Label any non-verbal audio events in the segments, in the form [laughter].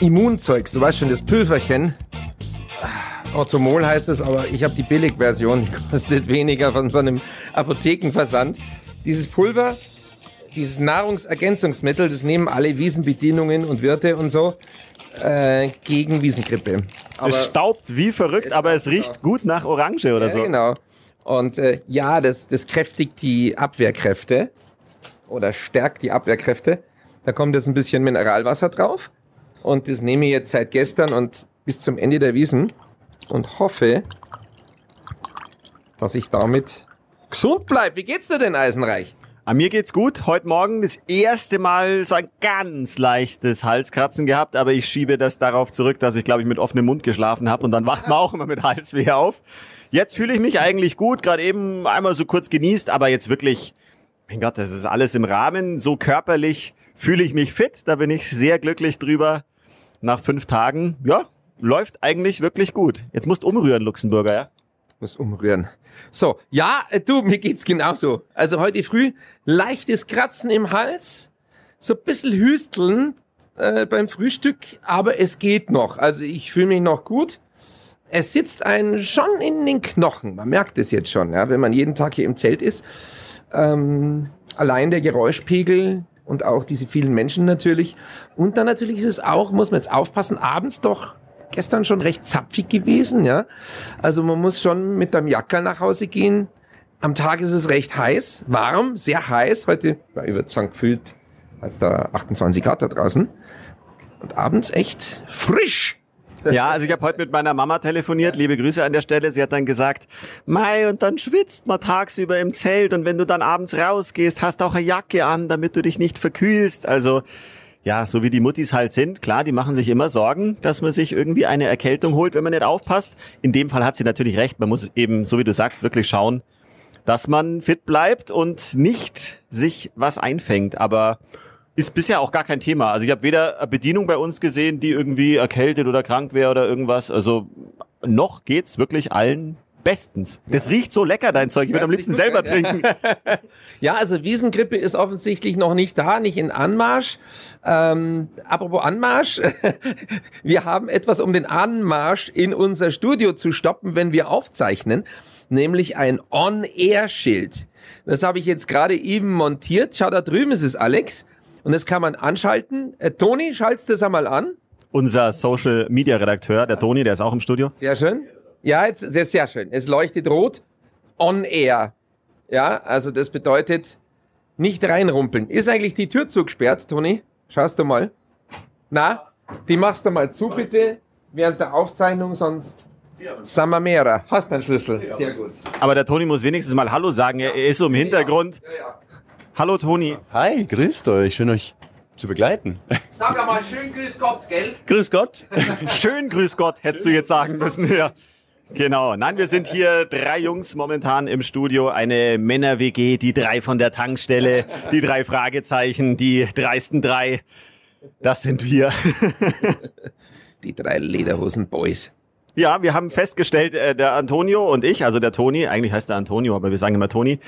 Immunzeugs, du weißt schon, das Pülverchen. Orthomol heißt es, aber ich habe die Billigversion, die kostet weniger von so einem Apothekenversand. Dieses Pulver, dieses Nahrungsergänzungsmittel, das nehmen alle Wiesenbedienungen und Wirte und so äh, gegen Wiesengrippe. es staubt wie verrückt, aber es riecht gut nach Orange oder ja, so. genau. Und äh, ja, das, das kräftigt die Abwehrkräfte oder stärkt die Abwehrkräfte. Da kommt jetzt ein bisschen Mineralwasser drauf. Und das nehme ich jetzt seit gestern und bis zum Ende der Wiesen und hoffe, dass ich damit gesund bleibe. Wie geht's dir denn, Eisenreich? An mir geht's gut. Heute Morgen das erste Mal so ein ganz leichtes Halskratzen gehabt, aber ich schiebe das darauf zurück, dass ich, glaube ich, mit offenem Mund geschlafen habe und dann wacht man auch immer mit Halsweh auf. Jetzt fühle ich mich eigentlich gut, gerade eben einmal so kurz genießt, aber jetzt wirklich, mein Gott, das ist alles im Rahmen. So körperlich fühle ich mich fit, da bin ich sehr glücklich drüber. Nach fünf Tagen, ja, läuft eigentlich wirklich gut. Jetzt musst umrühren, Luxemburger, ja? Muss umrühren. So, ja, äh, du, mir geht's genauso. Also heute früh leichtes Kratzen im Hals, so ein bisschen Hüsteln äh, beim Frühstück, aber es geht noch. Also ich fühle mich noch gut. Es sitzt einen schon in den Knochen. Man merkt es jetzt schon, ja, wenn man jeden Tag hier im Zelt ist. Ähm, allein der Geräuschpegel und auch diese vielen Menschen natürlich. Und dann natürlich ist es auch, muss man jetzt aufpassen, abends doch gestern schon recht zapfig gewesen, ja. Also man muss schon mit dem Jackerl nach Hause gehen. Am Tag ist es recht heiß, warm, sehr heiß. Heute, ich würde sagen, gefühlt als da 28 Grad da draußen. Und abends echt frisch. Ja, also ich habe heute mit meiner Mama telefoniert, liebe Grüße an der Stelle. Sie hat dann gesagt, Mai, und dann schwitzt man tagsüber im Zelt und wenn du dann abends rausgehst, hast auch eine Jacke an, damit du dich nicht verkühlst. Also ja, so wie die Muttis halt sind, klar, die machen sich immer Sorgen, dass man sich irgendwie eine Erkältung holt, wenn man nicht aufpasst. In dem Fall hat sie natürlich recht. Man muss eben, so wie du sagst, wirklich schauen, dass man fit bleibt und nicht sich was einfängt. Aber ist bisher auch gar kein Thema. Also ich habe weder eine Bedienung bei uns gesehen, die irgendwie erkältet oder krank wäre oder irgendwas. Also noch geht's wirklich allen bestens. Das riecht so lecker, dein Zeug. Ich würde Ja, am liebsten selber ja. trinken. [laughs] Ja, also Wiesengrippe ist offensichtlich noch nicht da, nicht in Anmarsch. Ähm, apropos Anmarsch, [laughs] wir haben etwas, um den Anmarsch in unser Studio zu stoppen, wenn wir aufzeichnen, nämlich ein On-Air-Schild. Das habe ich jetzt gerade eben montiert. Schau, da drüben ist es, Alex. Und das kann man anschalten. Äh, Toni, schalt's das einmal an. Unser Social Media Redakteur, der Toni, der ist auch im Studio. Sehr schön. Ja, jetzt, ist sehr schön. Es leuchtet rot. On air. Ja, also das bedeutet nicht reinrumpeln. Ist eigentlich die Tür zugesperrt, Toni? Schaust du mal. Na, die machst du mal zu, bitte, während der Aufzeichnung, sonst sind wir mehrer. Hast du einen Schlüssel? Sehr gut. Aber der Toni muss wenigstens mal Hallo sagen. Er ist so im Hintergrund. Hallo Toni. Hi, grüßt euch. Schön euch zu begleiten. Sag einmal schön Grüß Gott, gell? Grüß Gott. [laughs] Schön grüß Gott, hättest du jetzt sagen müssen. Ja. Genau. Nein, wir sind hier drei Jungs momentan im Studio. Eine Männer-WG, die drei von der Tankstelle, die drei Fragezeichen, die dreisten drei. Das sind wir. Die drei Lederhosen-Boys. Ja, wir haben festgestellt, äh, der Antonio und ich, also der Toni, eigentlich heißt er Antonio, aber wir sagen immer Toni,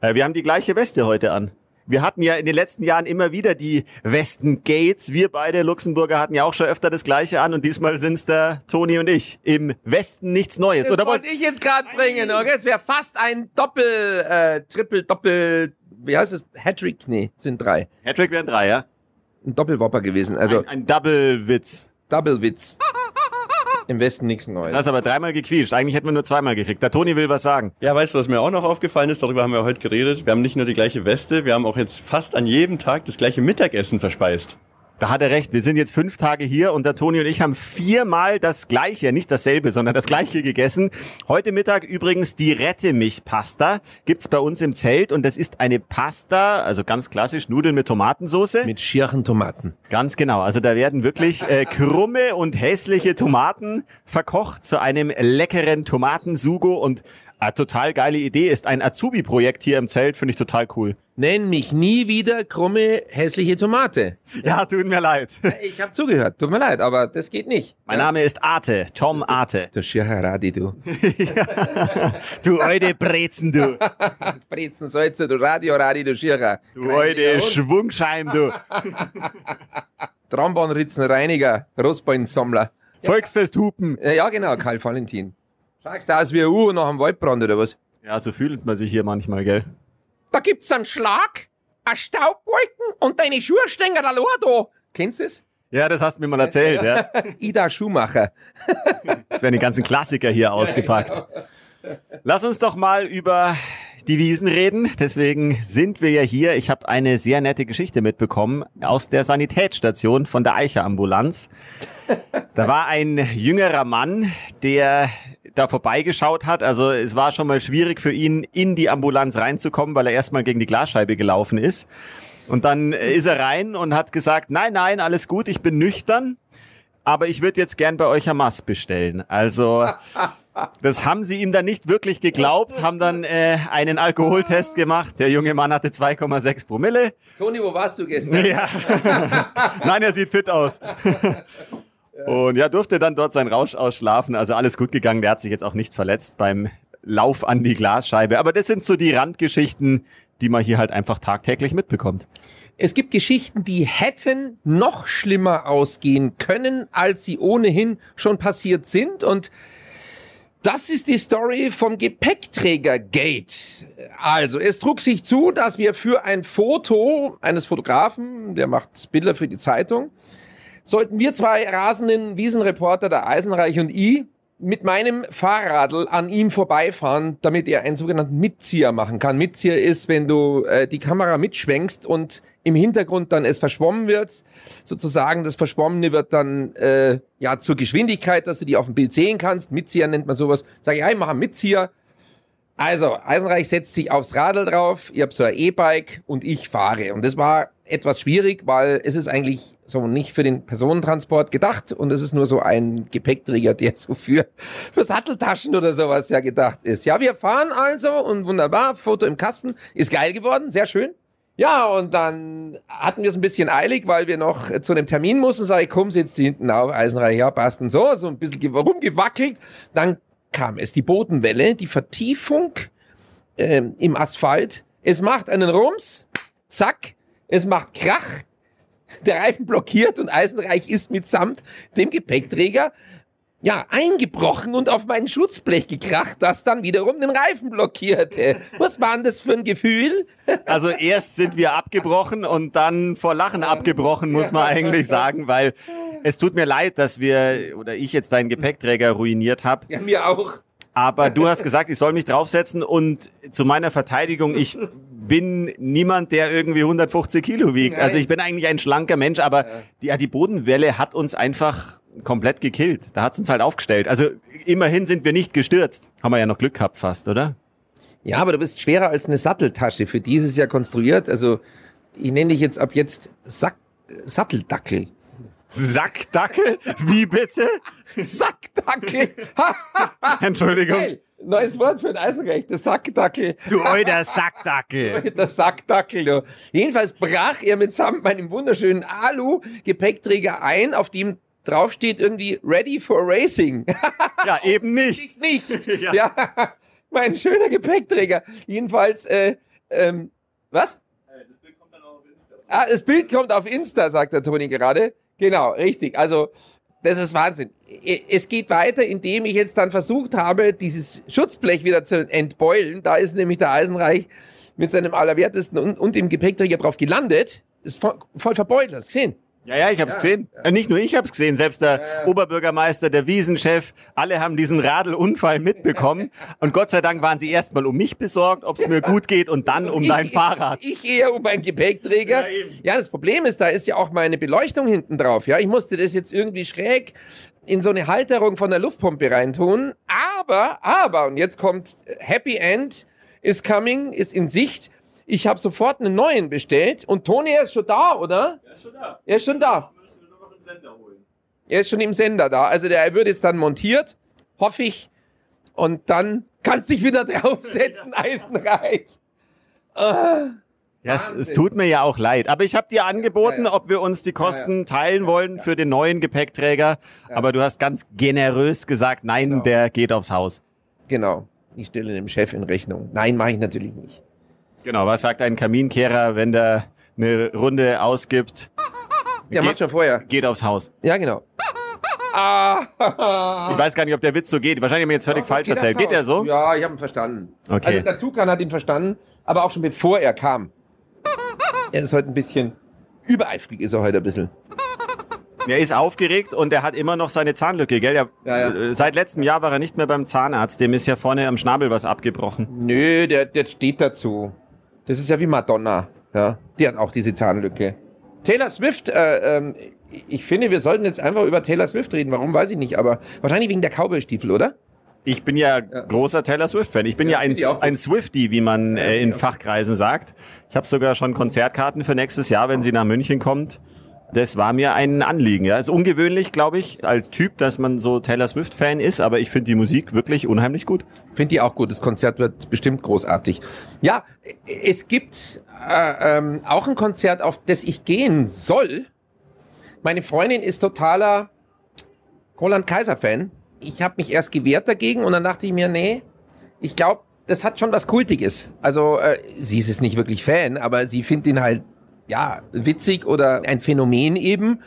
äh, wir haben die gleiche Weste heute an. Wir hatten ja in den letzten Jahren immer wieder die Westen-Gates. Wir beide Luxemburger hatten ja auch schon öfter das gleiche an und diesmal sind's der Toni und ich. Im Westen nichts Neues. Das Oder wollte ich jetzt gerade bringen, okay? Es wäre fast ein Doppel, äh, Triple, Doppel, wie heißt es? Hattrick? Nee, sind drei. Hattrick wären drei, ja? Ein Doppelwopper gewesen, also Ein, ein Double-Witz. Double-Witz. Im Westen nichts Neues. Das hast aber dreimal gequietscht. Eigentlich hätten wir nur zweimal gekriegt. Der Toni will was sagen. Ja, weißt du, was mir auch noch aufgefallen ist? Darüber haben wir heute geredet. Wir haben nicht nur die gleiche Weste, wir haben auch jetzt fast an jedem Tag das gleiche Mittagessen verspeist. Da hat er recht. Wir sind jetzt fünf Tage hier und der Toni und ich haben viermal das gleiche, nicht dasselbe, sondern das gleiche gegessen. Heute Mittag übrigens die Rette mich Pasta gibt's bei uns im Zelt und das ist eine Pasta, also ganz klassisch Nudeln mit Tomatensauce. Mit schierchen Tomaten. Ganz genau. Also da werden wirklich äh, krumme und hässliche Tomaten verkocht zu einem leckeren Tomatensugo und eine total geile Idee ist ein Azubi-Projekt hier im Zelt, finde ich total cool. Nenn mich nie wieder krumme, hässliche Tomate. Ja, tut mir leid. Ich habe zugehört, tut mir leid, aber das geht nicht. Mein Name ist Arte, Tom Arte. Du Schircheradi, du. [laughs] Du alte Brezen, du. [laughs] Brezen, Salze, du Radio-Radi, du Schircher. Du alte Schwungscheim, du. [laughs] Traumbahnritzenreiniger, Rostbeinsammler. Volksfesthupen. Ja, ja, genau, Karl Valentin. Schaust du aus wie ein U nach einem Waldbrand oder was? Ja, so fühlt man sich hier manchmal, gell? Da gibt's einen Schlag, ein Staubwolken und deine Schuhe stehen da da. Kennst du es? Ja, das hast du mir mal erzählt, ja. [laughs] Ida Schumacher. [laughs] Jetzt werden die ganzen Klassiker hier ausgepackt. Lass uns doch mal über die Wiesen reden. Deswegen sind wir ja hier. Ich habe eine sehr nette Geschichte mitbekommen aus der Sanitätsstation von der Eicher Ambulanz. Da war ein jüngerer Mann, der da vorbeigeschaut hat. Also es war schon mal schwierig für ihn, in die Ambulanz reinzukommen, weil er erstmal gegen die Glasscheibe gelaufen ist. Und dann ist er rein und hat gesagt, nein, nein, alles gut, ich bin nüchtern, aber ich würde jetzt gern bei euch Hamas bestellen. Also das haben sie ihm dann nicht wirklich geglaubt, haben dann äh, einen Alkoholtest gemacht. Der junge Mann hatte 2,6 Promille. Toni, wo warst du gestern? Ja. [laughs] Nein, er sieht fit aus. [laughs] Und ja, durfte dann dort seinen Rausch ausschlafen. Also alles gut gegangen. Der hat sich jetzt auch nicht verletzt beim Lauf an die Glasscheibe. Aber das sind so die Randgeschichten, die man hier halt einfach tagtäglich mitbekommt. Es gibt Geschichten, die hätten noch schlimmer ausgehen können, als sie ohnehin schon passiert sind. Und das ist die Story vom Gepäckträger-Gate. Also, es trug sich zu, dass wir für ein Foto eines Fotografen, der macht Bilder für die Zeitung, sollten wir zwei rasenden Wiesenreporter, der Eisenreich und ich, mit meinem Fahrradl an ihm vorbeifahren, damit er einen sogenannten Mitzieher machen kann. Mitzieher ist, wenn du äh, die Kamera mitschwenkst und im Hintergrund dann es verschwommen wird, sozusagen das Verschwommene wird dann äh, ja zur Geschwindigkeit, dass du die auf dem Bild sehen kannst. Mitzieher nennt man sowas. Sag ich, ja, ich mache einen Mitzieher. Also, Eisenreich setzt sich aufs Radl drauf, ich habe so ein E-Bike und ich fahre. Und das war etwas schwierig, weil es ist eigentlich so nicht für den Personentransport gedacht und es ist nur so ein Gepäckträger, der so für, für Satteltaschen oder sowas ja gedacht ist. Ja, wir fahren also und wunderbar, Foto im Kasten, ist geil geworden, sehr schön. Ja, und dann hatten wir es ein bisschen eilig, weil wir noch zu einem Termin mussten. Sag ich, komm, sitzt hinten auf, Eisenreich, ja, passt und so, so ein bisschen rumgewackelt. Dann kam es, die Bodenwelle, die Vertiefung ähm, im Asphalt. Es macht einen Rums, zack, es macht Krach, der Reifen blockiert und Eisenreich ist mitsamt dem Gepäckträger ja, eingebrochen und auf mein Schutzblech gekracht, das dann wiederum den Reifen blockierte. Was war denn das für ein Gefühl? Also erst sind wir abgebrochen und dann vor Lachen abgebrochen, muss man [laughs] eigentlich sagen, weil es tut mir leid, dass wir oder ich jetzt deinen Gepäckträger ruiniert habe. Ja, mir auch. Aber du hast gesagt, ich soll mich draufsetzen und zu meiner Verteidigung, ich bin niemand, der irgendwie 150 Kilo wiegt. Nein. Also ich bin eigentlich ein schlanker Mensch, aber die, ja, die Bodenwelle hat uns einfach komplett gekillt. Da hat's uns halt aufgestellt. Also immerhin sind wir nicht gestürzt. Haben wir ja noch Glück gehabt fast, oder? Ja, aber du bist schwerer als eine Satteltasche. Für die ist es ja konstruiert. Also ich nenne dich jetzt ab jetzt Sack, Satteldackel. Sackdackel? Wie bitte? Sackdackel! [laughs] Entschuldigung. Hey, neues Wort für ein Eisenrecht, Sackdackel. Du alter Sackdackel. Der Sackdackel, du. Jedenfalls brach er mitsamt meinem wunderschönen Alu-Gepäckträger ein, auf dem draufsteht irgendwie Ready for Racing. [laughs] Ja, eben nicht. nicht. [laughs] Ja. ja. mein schöner Gepäckträger. Jedenfalls, äh, ähm, was? Ah, das Bild kommt auf Insta, sagt der Toni gerade. Genau, richtig. Also, das ist Wahnsinn. Es geht weiter, indem ich jetzt dann versucht habe, dieses Schutzblech wieder zu entbeulen. Da ist nämlich der Eisenreich mit seinem Allerwertesten und, und dem Gepäckträger drauf gelandet. Ist voll, voll verbeult, hast du gesehen? Ja, ja, ich hab's gesehen. Äh, nicht nur ich hab's gesehen, selbst der Oberbürgermeister, der Wiesenchef, alle haben diesen Radelunfall mitbekommen. [laughs] Und Gott sei Dank waren sie erstmal um mich besorgt, ob's mir gut geht und dann um dein Fahrrad. Ich eher um meinen Gepäckträger. Ja. Ja, das Problem ist, da ist ja auch meine Beleuchtung hinten drauf. Ja, ich musste das jetzt irgendwie schräg in so eine Halterung von der Luftpumpe reintun. Aber, aber, und jetzt kommt Happy End is coming, ist in Sicht. Ich habe sofort einen neuen bestellt und Toni er ist schon da, oder? Er ist schon da. Er ist schon da. Er ist schon im Sender da. Also der wird jetzt dann montiert, hoffe ich. Und dann kannst du dich wieder [laughs] draufsetzen, Eisenreich. Ah. Ja, es, es tut mir ja auch leid. Aber ich habe dir angeboten, Ja, ja. ob wir uns die Kosten teilen wollen für den neuen Gepäckträger. Aber du hast ganz generös gesagt, nein, Genau. der geht aufs Haus. Genau. Ich stelle dem Chef in Rechnung. Nein, mache ich natürlich nicht. Genau, was sagt ein Kaminkehrer, wenn der eine Runde ausgibt? Der Geht- macht schon vorher. Geht aufs Haus. Ja, genau. Ah. Ich weiß gar nicht, ob der Witz so geht. Wahrscheinlich haben wir jetzt völlig falsch erzählt. Geht der so? Ja, ich habe ihn verstanden. Okay. Also der Tukan hat ihn verstanden, aber auch schon bevor er kam. Er ist heute ein bisschen übereifrig, ist er heute ein bisschen. Er ist aufgeregt und er hat immer noch seine Zahnlücke, gell? Er, Ja, ja. Seit letztem Jahr war er nicht mehr beim Zahnarzt. Dem ist ja vorne am Schnabel was abgebrochen. Nö, der, der steht dazu. Das ist ja wie Madonna. Ja, die hat auch diese Zahnlücke. Taylor Swift, äh, ähm, ich finde, wir sollten jetzt einfach über Taylor Swift reden. Warum, weiß ich nicht, aber wahrscheinlich wegen der Cowboy-Stiefel, oder? Ich bin ja, großer Taylor Swift-Fan. Ich bin ja, Ja, ein, ein Swiftie, wie man äh, in ja. Fachkreisen sagt. Ich habe sogar schon Konzertkarten für nächstes Jahr, wenn sie nach München kommt. Das war mir ein Anliegen. Ja, ist ungewöhnlich, glaube ich, als Typ, dass man so Taylor Swift-Fan ist, aber ich finde die Musik wirklich unheimlich gut. Finde die auch gut. Das Konzert wird bestimmt großartig. Ja, es gibt äh, ähm, auch ein Konzert, auf das ich gehen soll. Meine Freundin ist totaler Roland Kaiser-Fan. Ich habe mich erst gewehrt dagegen und dann dachte ich mir, nee, ich glaube, das hat schon was Kultiges. Also äh, sie ist es nicht wirklich Fan, aber sie findet ihn halt, ja, witzig oder ein Phänomen eben.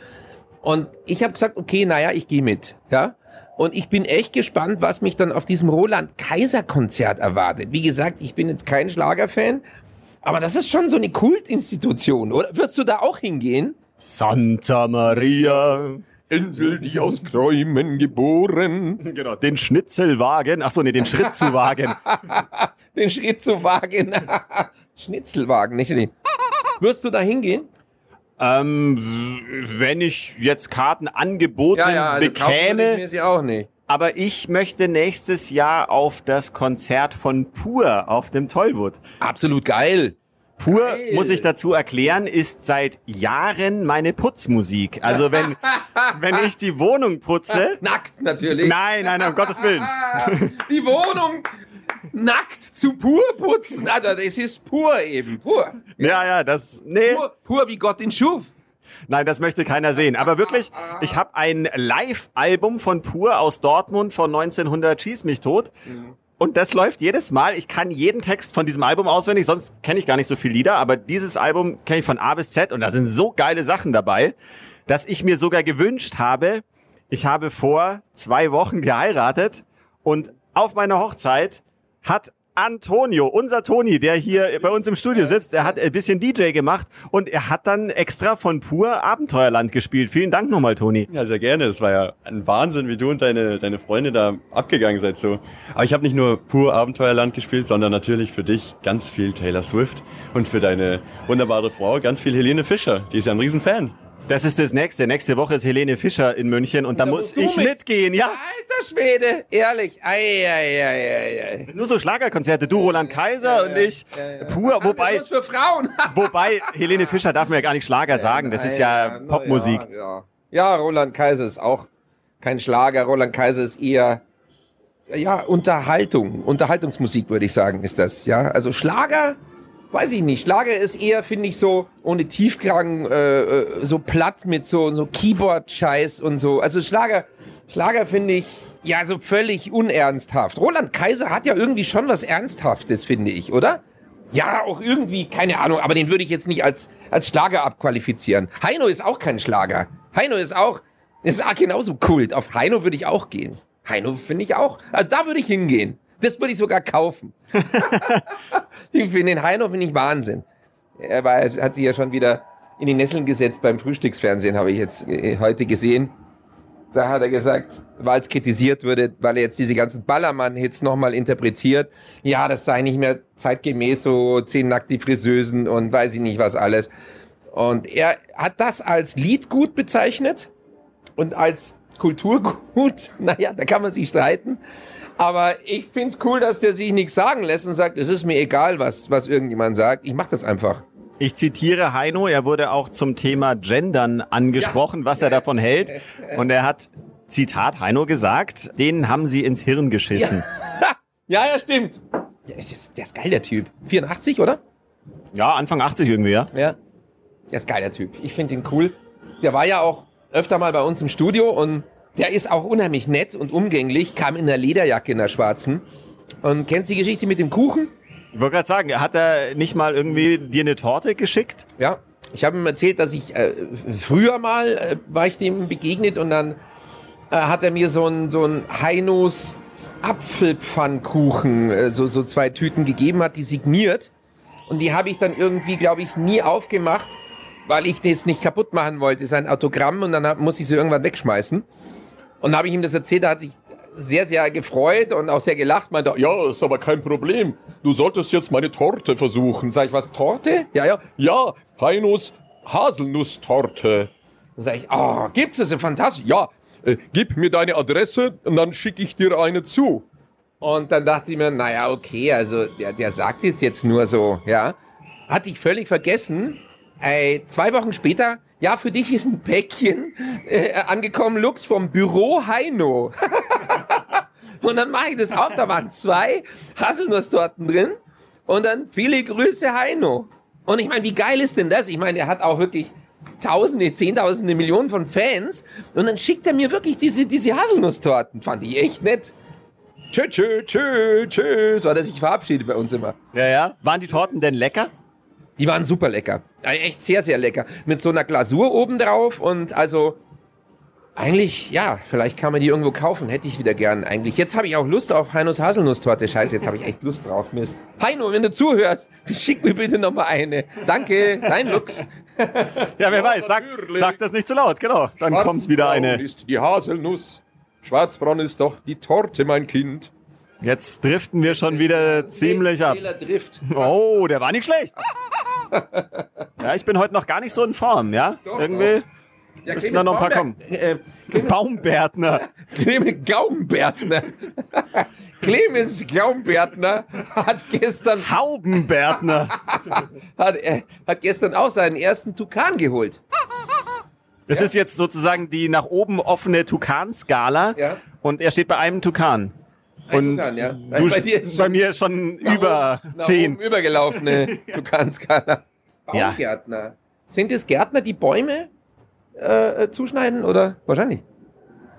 Und ich habe gesagt, okay, naja, ich gehe mit. Ja. Und ich bin echt gespannt, was mich dann auf diesem Roland-Kaiser-Konzert erwartet. Wie gesagt, ich bin jetzt kein Schlagerfan, aber das ist schon so eine Kultinstitution, oder? Würdest du da auch hingehen? Santa Maria. Insel, die aus Träumen geboren. Genau, den Schnitzelwagen. Ach so, nee, den Schritt zu wagen. [laughs] Den Schritt zu wagen. [laughs] Schnitzelwagen, nicht? die- Wirst du da hingehen? ähm, wenn ich jetzt Karten angeboten kaufen würde ich bekäme, mir sie auch nicht. aber ich möchte nächstes Jahr auf das Konzert von Pur auf dem Tollwood. Absolut geil. Pur, Geil. muss ich dazu erklären, ist seit Jahren meine Putzmusik. Also wenn, [laughs] wenn ich die Wohnung putze, Nackt natürlich. nein, nein, um Gottes Willen. [laughs] Die Wohnung nackt zu pur putzen. Also das ist pur eben. Pur. Ja, ja, das, nee, Pur, pur wie Gott ihn schuf. nein, das möchte keiner sehen. Aber wirklich, ich habe ein Live-Album von Pur aus Dortmund von 1900 Schieß mich tot. Und das läuft jedes Mal. Ich kann jeden Text von diesem Album auswendig, sonst kenne ich gar nicht so viele Lieder, aber dieses Album kenne ich von A bis Z und da sind so geile Sachen dabei, dass ich mir sogar gewünscht habe, ich habe vor zwei Wochen geheiratet und auf meiner Hochzeit hat Antonio, unser Toni, der hier bei uns im Studio sitzt, er hat ein bisschen DJ gemacht und er hat dann extra von Pur Abenteuerland gespielt. Vielen Dank nochmal, Toni. Ja, sehr gerne. Das war ja ein Wahnsinn, wie du und deine, deine Freunde da abgegangen seid so. Aber ich habe nicht nur pur Abenteuerland gespielt, sondern natürlich für dich ganz viel Taylor Swift und für deine wunderbare Frau ganz viel Helene Fischer. Die ist ja ein Riesenfan. Das ist das nächste. Nächste Woche ist Helene Fischer in München und da Da muss ich mit. mitgehen, ja. Alter Schwede, ehrlich. Ei, ei, ei, ei, ei. Nur so Schlagerkonzerte, du Roland Kaiser und ich pur, wobei Bloß für Frauen. [laughs] wobei Helene Fischer darf mir ja gar nicht Schlager sagen, das ist ja Popmusik. Ja, ja. ja, Roland Kaiser ist auch kein Schlager. Roland Kaiser ist eher ja, Unterhaltung. Unterhaltungsmusik, würde ich sagen, ist das. Ja, also Schlager, weiß ich nicht. Schlager ist eher, finde ich, so ohne Tiefkragen, äh, äh, so platt mit so, so Keyboard-Scheiß und so. Also Schlager, Schlager finde ich, ja, so völlig unernsthaft. Roland Kaiser hat ja irgendwie schon was Ernsthaftes, finde ich, oder? Ja, auch irgendwie, keine Ahnung, aber den würde ich jetzt nicht als, als Schlager abqualifizieren. Heino ist auch kein Schlager. Heino ist auch, ist auch genauso Kult. Auf Heino würde ich auch gehen. Heino finde ich auch. Also da würde ich hingehen. Das würde ich sogar kaufen. [laughs] ich finde den Heino finde ich Wahnsinn. Er war, hat sich ja schon wieder in die Nesseln gesetzt beim Frühstücksfernsehen, habe ich jetzt äh, heute gesehen. Da hat er gesagt, weil es kritisiert wurde, weil er jetzt diese ganzen Ballermann-Hits nochmal interpretiert. Ja, das sei nicht mehr zeitgemäß, so zehn nackte Friseusen und weiß ich nicht was alles. Und er hat das als Liedgut bezeichnet und als Kulturgut. [laughs] Naja, da kann man sich streiten. Aber ich find's cool, dass der sich nichts sagen lässt und sagt, es ist mir egal, was, was irgendjemand sagt. Ich mach das einfach. Ich zitiere Heino, er wurde auch zum Thema Gendern angesprochen, was er davon hält. [laughs] Und er hat, Zitat Heino gesagt, den haben sie ins Hirn geschissen. Ja, [laughs] ja, stimmt. Der ist, der ist geil, der Typ. 84, oder? Ja, Anfang 80 irgendwie, ja. Ja. Der ist geil, der Typ. Ich finde ihn cool. Der war ja auch öfter mal bei uns im Studio und der ist auch unheimlich nett und umgänglich, kam in der Lederjacke in der schwarzen. Und kennt die Geschichte mit dem Kuchen? Ich wollte gerade sagen, hat er nicht mal irgendwie dir eine Torte geschickt? Ja. Ich habe ihm erzählt, dass ich äh, früher mal äh, war ich dem begegnet und dann äh, hat er mir so ein so ein Heinos Apfelpfannkuchen, äh, so so zwei Tüten gegeben, hat die signiert und die habe ich dann irgendwie, glaube ich, nie aufgemacht, weil ich das nicht kaputt machen wollte. Sein Autogramm und dann hab, muss ich sie irgendwann wegschmeißen. Und da habe ich ihm das erzählt, da hat sich sehr, sehr gefreut und auch sehr gelacht, meinte, ja, ist aber kein Problem. Du solltest jetzt meine Torte versuchen. Sag ich, was, Torte? Ja, ja. Ja, Heinos Haselnusstorte. Dann sag ich, oh, gibt's das? Fantastisch. Ja, äh, gib mir deine Adresse und dann schicke ich dir eine zu. Und dann dachte ich mir, naja, okay, also der, der sagt jetzt jetzt nur so, ja. Hatte ich völlig vergessen. Äh, zwei Wochen später, ja, für dich ist ein Päckchen äh, angekommen, Lux, vom Büro Heino. [laughs] und dann mache ich das auf, da waren zwei Haselnusstorten drin und dann viele Grüße Heino. Und ich meine, wie geil ist denn das? Ich meine, er hat auch wirklich Tausende, Zehntausende, Millionen von Fans und dann schickt er mir wirklich diese, diese Haselnusstorten. Fand ich echt nett. Tschö, tschö, tschö, tschö. So hat sich verabschiedet bei uns immer. Ja, ja. Waren die Torten denn lecker? Die waren super lecker. Ja, Echt sehr, sehr lecker. Mit so einer Glasur oben drauf und also eigentlich, ja, vielleicht kann man die irgendwo kaufen. Hätte ich wieder gern eigentlich. Jetzt habe ich auch Lust auf Heinos Haselnusstorte. Scheiße, jetzt habe ich echt Lust drauf. Mist. Heino, wenn du zuhörst, schick mir bitte noch mal eine. Danke, dein Lux. Ja, wer weiß. Sag, sag das nicht zu laut, genau. Dann kommt wieder eine. ist die Haselnuss. Schwarzbraun ist doch die Torte, mein Kind. Jetzt driften wir schon wieder ziemlich ab. Oh, der war nicht schlecht. Ja, ich bin heute noch gar nicht so in Form, ja? Doch, Irgendwie Ja, müssen da noch ein paar kommen. Äh, Baumbärtner. [laughs] Clemens Gaumbärtner. [laughs] Clemens Gaumbärtner hat gestern, Haubenbärtner. [laughs] hat, äh, hat gestern auch seinen ersten Tukan geholt. Das ist jetzt sozusagen die nach oben offene Tukan-Skala. Ja. Und er steht bei einem Tukan. Und Tukan, ja. du, bei dir ist bei mir schon über oben- zehn. übergelaufene [laughs] Tukanskala. [laughs] Ja. Baumgärtner. Sind es Gärtner, die Bäume äh, äh, zuschneiden oder wahrscheinlich?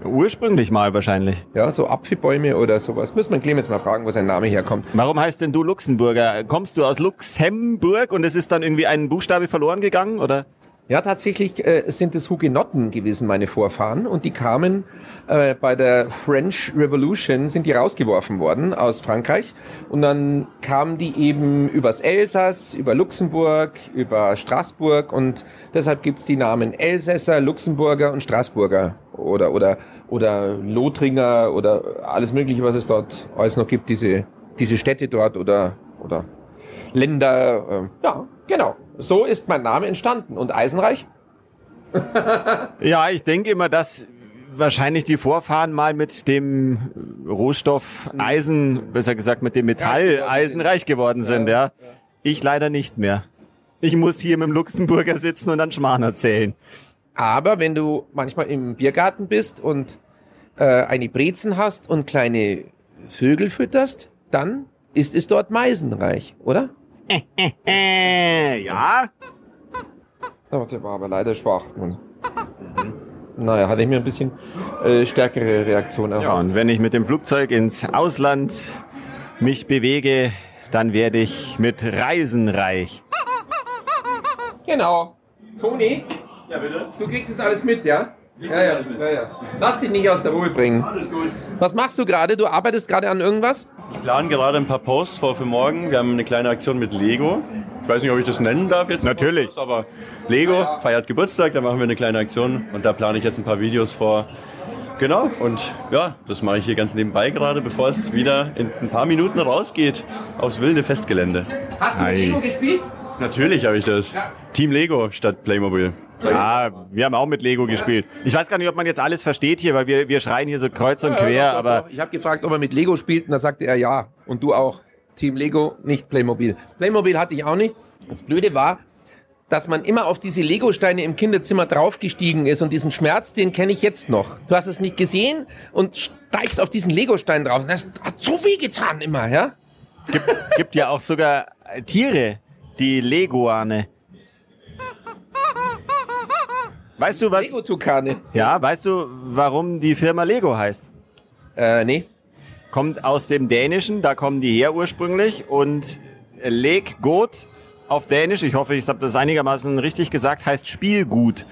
Ursprünglich mal wahrscheinlich. Ja, so Apfelbäume oder sowas. Müssen wir Clemens mal fragen, wo sein Name herkommt. Warum heißt denn du Luxemburger? Kommst du aus Luxemburg und es ist dann irgendwie ein Buchstabe verloren gegangen, oder? Ja, tatsächlich äh, sind es Hugenotten gewesen, meine Vorfahren. Und die kamen äh, bei der French Revolution, sind die rausgeworfen worden aus Frankreich. Und dann kamen die eben übers Elsass, über Luxemburg, über Straßburg. Und deshalb gibt's die Namen Elsässer, Luxemburger und Straßburger. Oder, oder, oder Lothringer oder alles Mögliche, was es dort alles noch gibt. Diese, diese Städte dort oder, oder Länder. Äh, ja, genau. So ist mein Name entstanden. Und Eisenreich? [laughs] Ja, ich denke immer, dass wahrscheinlich die Vorfahren mal mit dem Rohstoff Eisen, besser gesagt mit dem Metall Reich geworden Eisen sind. reich geworden sind, ja. Ich leider nicht mehr. Ich muss hier mit dem Luxemburger sitzen und dann Schmarrn erzählen. Aber wenn du manchmal im Biergarten bist und äh, eine Brezen hast und kleine Vögel fütterst, dann ist es dort meisenreich, oder? [laughs] Ja? Der war aber leider schwach. Mann. Naja, hatte ich mir ein bisschen äh, stärkere Reaktion Ja, erhofft. und wenn ich mit dem Flugzeug ins Ausland mich bewege, dann werde ich mit Reisen reich. Genau. Toni? Ja, bitte? Du kriegst das alles mit, ja? Ja, ja, ja, ja. Lass dich nicht aus der Ruhe bringen. Alles gut. Was machst du gerade? Du arbeitest gerade an irgendwas? Ich plane gerade ein paar Posts vor für morgen. Wir haben eine kleine Aktion mit Lego. Ich weiß nicht, ob ich das nennen darf jetzt. Natürlich. Aber Lego feiert Geburtstag, da machen wir eine kleine Aktion und da plane ich jetzt ein paar Videos vor. Genau, und ja, das mache ich hier ganz nebenbei gerade, bevor es wieder in ein paar Minuten rausgeht aufs wilde Festgelände. Hast du mit. Lego gespielt? Natürlich habe ich das. Ja. Team Lego statt Playmobil. Ja, wir haben auch mit Lego gespielt. Ich weiß gar nicht, ob man jetzt alles versteht hier, weil wir, wir schreien hier so kreuz und quer, Ja, doch, doch, aber doch. Ich habe gefragt, ob er mit Lego spielt und da sagte er ja. Und du auch. Team Lego, nicht Playmobil. Playmobil hatte ich auch nicht. Das Blöde war, dass man immer auf diese Lego-Steine im Kinderzimmer draufgestiegen ist und diesen Schmerz, den kenne ich jetzt noch. Du hast es nicht gesehen und steigst auf diesen Lego-Stein drauf. Und das hat so weh getan immer, ja? gibt, gibt ja auch sogar Tiere, die Leguane. Weißt du was? Lego-Tukane. Ja, weißt du, warum die Firma Lego heißt? Äh, nee. Kommt aus dem Dänischen, da kommen die her ursprünglich und Leg Got auf Dänisch, ich hoffe, ich habe das einigermaßen richtig gesagt, heißt Spielgut.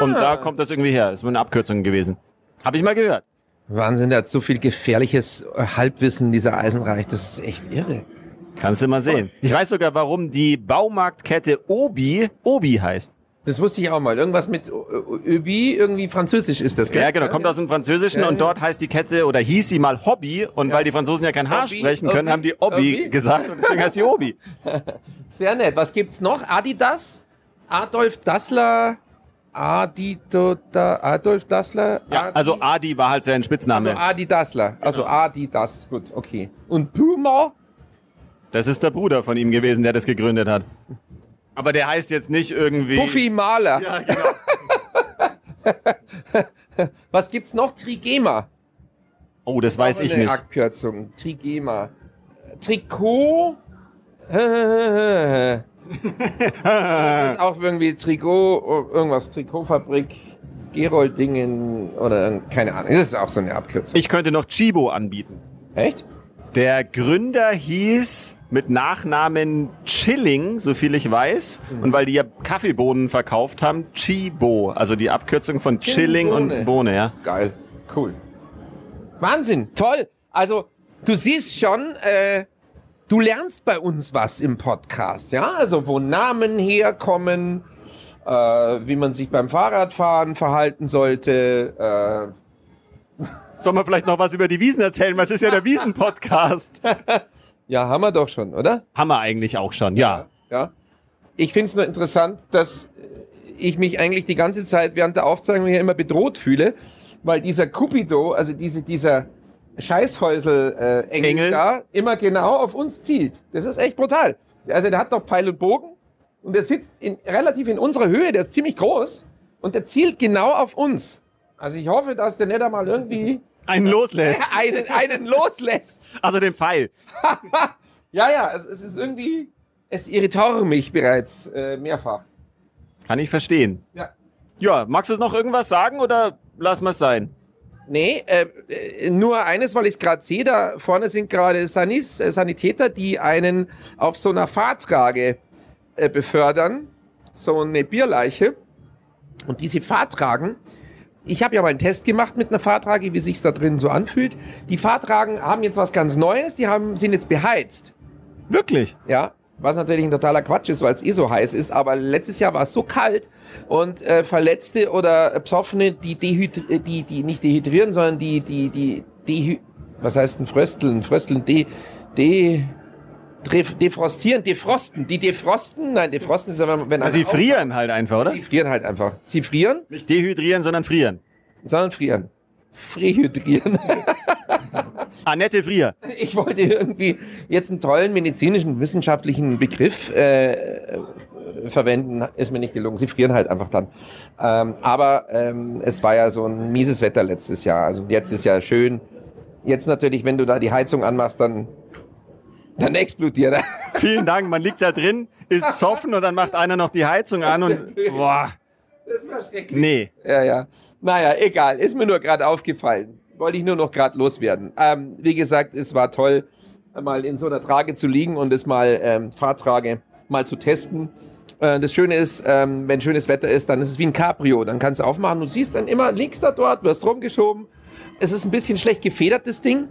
Und da kommt das irgendwie her. Ist nur eine Abkürzung gewesen. Habe ich mal gehört. Wahnsinn, der hat so viel gefährliches äh, Halbwissen, dieser Eisenreich. Das ist echt irre. Kannst du mal sehen. Ich weiß sogar, warum die Baumarktkette Obi Obi heißt. Das wusste ich auch mal. Irgendwas mit Öbi, irgendwie französisch ist das, gell? Ja, genau, kommt aus dem Französischen Ja, und ja. dort heißt die Kette oder hieß sie mal Hobby und weil die Franzosen ja kein H Obi, sprechen können, Obi, haben die Obi, Obi. gesagt und deswegen heißt sie Obi. [laughs] Sehr nett. Was gibt's noch? Adidas? Adolf Dassler? Adito, da, Adolf Dassler? Ja, Adi- also Adi war halt sein also Spitzname. Adi Dassler. Also Adidas. Gut, okay. Und Puma? Das ist der Bruder von ihm gewesen, der das gegründet hat. Aber der heißt jetzt nicht irgendwie. Puffy Mahler. Ja, genau. [laughs] Was gibt's noch? Trigema. Oh, das weiß Auch ich eine nicht. Abkürzung. Trigema. Trikot? das ist auch irgendwie Trikot, irgendwas, Trikotfabrik, Gerold-Dingen oder keine Ahnung. Das ist auch so eine Abkürzung. Ich könnte noch Chibo anbieten. Echt? Der Gründer hieß mit Nachnamen Chilling, so viel ich weiß. Und weil die ja Kaffeebohnen verkauft haben, Chibo. Also die Abkürzung von Chilling Bohne. und Bohne, ja. Geil. Cool. Wahnsinn. Toll. Also, du siehst schon, äh, du lernst bei uns was im Podcast, ja? Also, wo Namen herkommen, äh, wie man sich beim Fahrradfahren verhalten sollte, äh, [laughs] Sollen wir vielleicht noch was über die Wiesen erzählen? Was ist ja der Wiesen-Podcast? [laughs] Ja, haben wir doch schon, oder? Haben wir eigentlich auch schon, ja. Ja. Ich finde es nur interessant, dass ich mich eigentlich die ganze Zeit während der Aufzeichnung hier immer bedroht fühle, weil dieser Cupido, also diese, dieser Scheißhäusel-Engel äh, Engel da, immer genau auf uns zielt. Das ist echt brutal. Also der hat doch Pfeil und Bogen und der sitzt in, relativ in unserer Höhe, der ist ziemlich groß und der zielt genau auf uns. Also ich hoffe, dass der nicht einmal irgendwie Einen loslässt. [laughs] einen, einen loslässt. Also den Pfeil. [laughs] Ja, ja, es, es ist irgendwie, es irritiert mich bereits äh, mehrfach. Kann ich verstehen. Ja. Ja, magst du noch irgendwas sagen oder wir es sein? Nee, äh, äh, nur eines, weil ich es gerade sehe, da vorne sind gerade Sanis, äh, Sanitäter, die einen auf so einer Fahrtrage äh, befördern, so eine Bierleiche. Und diese Fahrtragen, ich habe ja mal einen Test gemacht mit einer Fahrtrage, wie sich's da drin so anfühlt. Die Fahrtragen haben jetzt was ganz Neues, die haben, sind jetzt beheizt. Wirklich? Ja, was natürlich ein totaler Quatsch ist, weil es eh so heiß ist. Aber letztes Jahr war es so kalt und äh, Verletzte oder Psoffene, die, dehydri äh, die, die nicht dehydrieren, sondern die, die, die, dehy was heißt denn Frösteln? Frösteln, de, de, defrostieren, defrosten. Die defrosten, nein, defrosten ist ja, wenn, Also sie frieren halt einfach, oder? Sie frieren halt einfach. Sie frieren, Nicht dehydrieren, sondern frieren. sondern frieren. Frehydrieren. [laughs] Annette Frier. Ich wollte irgendwie jetzt einen tollen medizinischen, wissenschaftlichen Begriff äh, äh, verwenden, ist mir nicht gelungen. Sie frieren halt einfach dann. Ähm, aber ähm, es war ja so ein mieses Wetter letztes Jahr. Also jetzt ist ja schön. Jetzt natürlich, wenn du da die Heizung anmachst, dann, dann explodiert er. Vielen Dank. Man liegt da drin, ist besoffen und dann macht einer noch die Heizung an und boah, Das war schrecklich. nee. Ja, ja. Naja, egal. Ist mir nur gerade aufgefallen. Wollte ich nur noch gerade loswerden. Ähm, wie gesagt, es war toll, mal in so einer Trage zu liegen und es mal ähm, Fahrtrage mal zu testen. Äh, das Schöne ist, ähm, wenn schönes Wetter ist, dann ist es wie ein Cabrio. Dann kannst du aufmachen und siehst dann immer, liegst da dort, wirst rumgeschoben. Es ist ein bisschen schlecht gefedert, das Ding.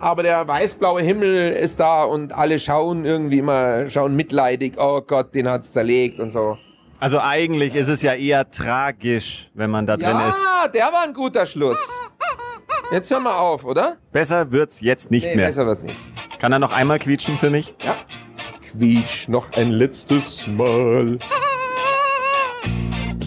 Aber der weißblaue Himmel ist da und alle schauen irgendwie immer, schauen mitleidig, oh Gott, den hat's zerlegt und so. Also eigentlich ist es ja eher tragisch, wenn man da drin Ja, ist. der war ein guter Schluss. Jetzt hör mal auf, oder? Besser wird's jetzt nicht Nee, mehr. besser wird's nicht. Kann er noch einmal quietschen für mich? Ja. Quietsch noch ein letztes Mal.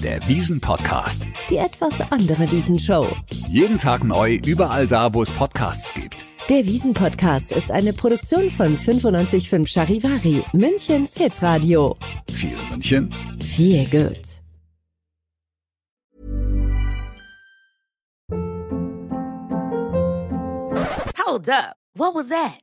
Der Wiesen-Podcast. Die etwas andere Wiesenshow. Jeden Tag neu, überall da, wo es Podcasts gibt. Der Wiesen-Podcast ist eine Produktion von 955 Charivari, Münchens Hitradio. Viel München, Viel gut. Hold up. What was that?